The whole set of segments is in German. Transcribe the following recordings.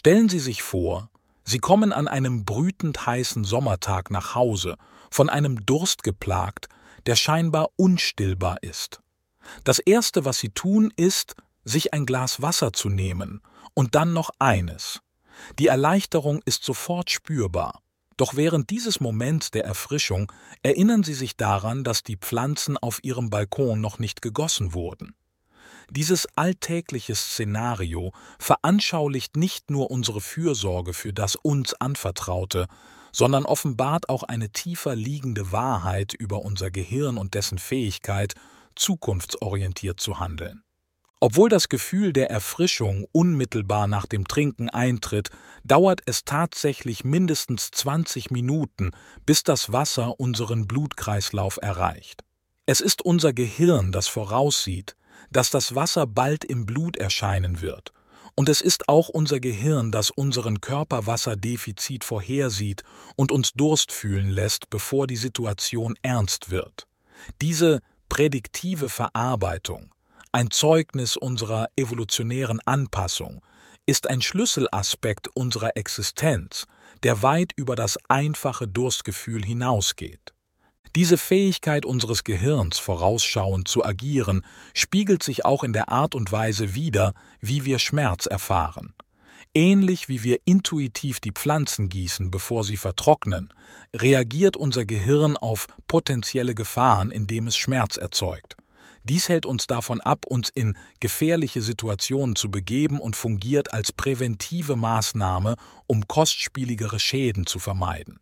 Stellen Sie sich vor, Sie kommen an einem brütend heißen Sommertag nach Hause, von einem Durst geplagt, der scheinbar unstillbar ist. Das Erste, was Sie tun, ist, sich ein Glas Wasser zu nehmen und dann noch eines. Die Erleichterung ist sofort spürbar. Doch während dieses Moments der Erfrischung erinnern Sie sich daran, dass die Pflanzen auf Ihrem Balkon noch nicht gegossen wurden. Dieses alltägliche Szenario veranschaulicht nicht nur unsere Fürsorge für das uns Anvertraute, sondern offenbart auch eine tiefer liegende Wahrheit über unser Gehirn und dessen Fähigkeit, zukunftsorientiert zu handeln. Obwohl das Gefühl der Erfrischung unmittelbar nach dem Trinken eintritt, dauert es tatsächlich mindestens 20 Minuten, bis das Wasser unseren Blutkreislauf erreicht. Es ist unser Gehirn, das voraussieht, dass das Wasser bald im Blut erscheinen wird. Und es ist auch unser Gehirn, das unseren Körperwasserdefizit vorhersieht und uns Durst fühlen lässt, bevor die Situation ernst wird. Diese prädiktive Verarbeitung ein Zeugnis unserer evolutionären Anpassung, ist ein Schlüsselaspekt unserer Existenz, der weit über das einfache Durstgefühl hinausgeht. Diese Fähigkeit unseres Gehirns, vorausschauend zu agieren, spiegelt sich auch in der Art und Weise wider, wie wir Schmerz erfahren. Ähnlich wie wir intuitiv die Pflanzen gießen, bevor sie vertrocknen, reagiert unser Gehirn auf potenzielle Gefahren, indem es Schmerz erzeugt. Dies hält uns davon ab, uns in gefährliche Situationen zu begeben und fungiert als präventive Maßnahme, um kostspieligere Schäden zu vermeiden.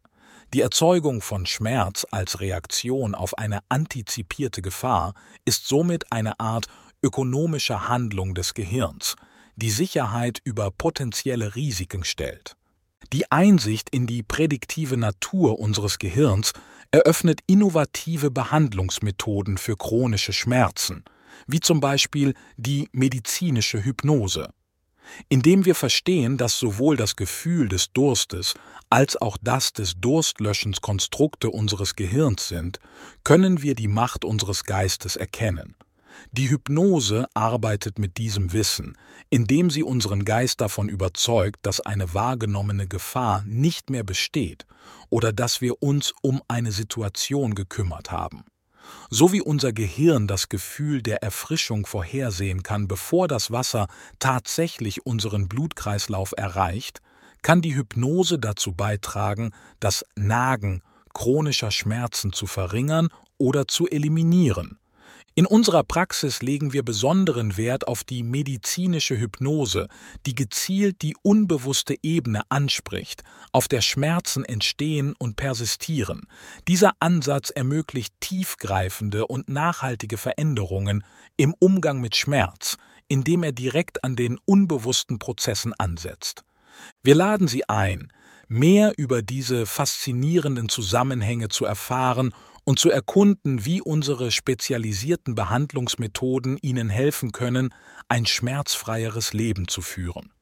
Die Erzeugung von Schmerz als Reaktion auf eine antizipierte Gefahr ist somit eine Art ökonomischer Handlung des Gehirns, die Sicherheit über potenzielle Risiken stellt. Die Einsicht in die prädiktive Natur unseres Gehirns eröffnet innovative Behandlungsmethoden für chronische Schmerzen, wie zum Beispiel die medizinische Hypnose. Indem wir verstehen, dass sowohl das Gefühl des Durstes als auch das des Durstlöschens Konstrukte unseres Gehirns sind, können wir die Macht unseres Geistes erkennen. Die Hypnose arbeitet mit diesem Wissen, indem sie unseren Geist davon überzeugt, dass eine wahrgenommene Gefahr nicht mehr besteht oder dass wir uns um eine Situation gekümmert haben. So wie unser Gehirn das Gefühl der Erfrischung vorhersehen kann, bevor das Wasser tatsächlich unseren Blutkreislauf erreicht, kann die Hypnose dazu beitragen, das Nagen chronischer Schmerzen zu verringern oder zu eliminieren in unserer Praxis legen wir besonderen Wert auf die medizinische Hypnose, die gezielt die unbewusste Ebene anspricht, auf der Schmerzen entstehen und persistieren. Dieser Ansatz ermöglicht tiefgreifende und nachhaltige Veränderungen im Umgang mit Schmerz, indem er direkt an den unbewussten Prozessen ansetzt. Wir laden Sie ein, mehr über diese faszinierenden Zusammenhänge zu erfahren und zu erkunden, wie unsere spezialisierten Behandlungsmethoden Ihnen helfen können, ein schmerzfreieres Leben zu führen.